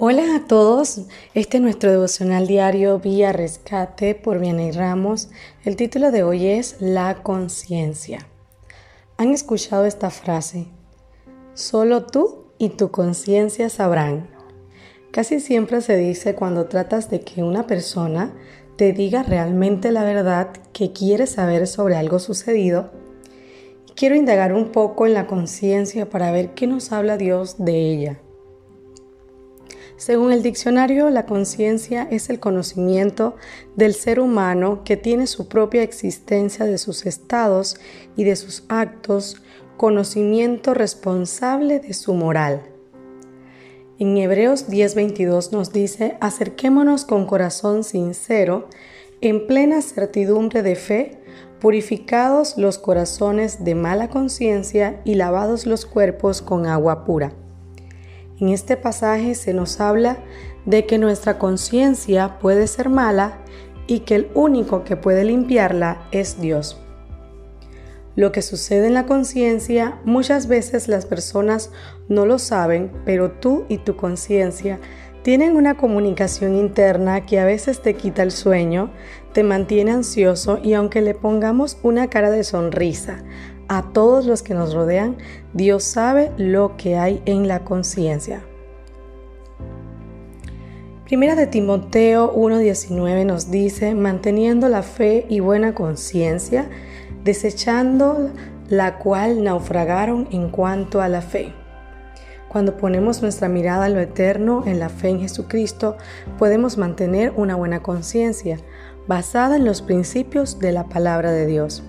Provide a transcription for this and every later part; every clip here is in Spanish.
Hola a todos, este es nuestro devocional diario Vía Rescate por Vianey Ramos. El título de hoy es La conciencia. ¿Han escuchado esta frase? Solo tú y tu conciencia sabrán. Casi siempre se dice cuando tratas de que una persona te diga realmente la verdad que quiere saber sobre algo sucedido. Quiero indagar un poco en la conciencia para ver qué nos habla Dios de ella. Según el diccionario, la conciencia es el conocimiento del ser humano que tiene su propia existencia de sus estados y de sus actos, conocimiento responsable de su moral. En Hebreos 10:22 nos dice, acerquémonos con corazón sincero, en plena certidumbre de fe, purificados los corazones de mala conciencia y lavados los cuerpos con agua pura. En este pasaje se nos habla de que nuestra conciencia puede ser mala y que el único que puede limpiarla es Dios. Lo que sucede en la conciencia muchas veces las personas no lo saben, pero tú y tu conciencia tienen una comunicación interna que a veces te quita el sueño, te mantiene ansioso y aunque le pongamos una cara de sonrisa a todos los que nos rodean, Dios sabe lo que hay en la conciencia. Primera de Timoteo 1:19 nos dice, manteniendo la fe y buena conciencia, desechando la cual naufragaron en cuanto a la fe. Cuando ponemos nuestra mirada en lo eterno, en la fe en Jesucristo, podemos mantener una buena conciencia basada en los principios de la palabra de Dios.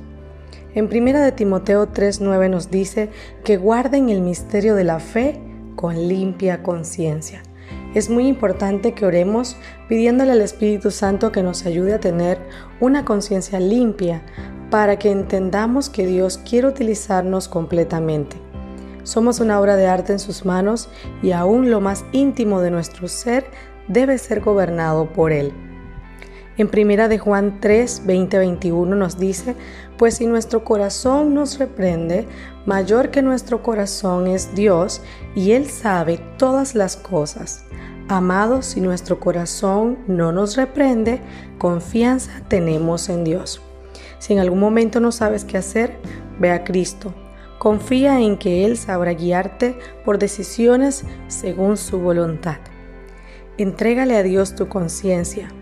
En 1 de Timoteo 3:9 nos dice que guarden el misterio de la fe con limpia conciencia. Es muy importante que oremos pidiéndole al Espíritu Santo que nos ayude a tener una conciencia limpia para que entendamos que Dios quiere utilizarnos completamente. Somos una obra de arte en sus manos y aún lo más íntimo de nuestro ser debe ser gobernado por Él. En primera de Juan 3, 20, 21 nos dice, pues si nuestro corazón nos reprende, mayor que nuestro corazón es Dios y Él sabe todas las cosas. Amados, si nuestro corazón no nos reprende, confianza tenemos en Dios. Si en algún momento no sabes qué hacer, ve a Cristo. Confía en que Él sabrá guiarte por decisiones según su voluntad. Entrégale a Dios tu conciencia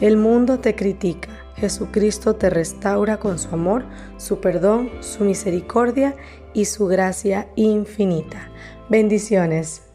el mundo te critica, Jesucristo te restaura con su amor, su perdón, su misericordia y su gracia infinita. Bendiciones.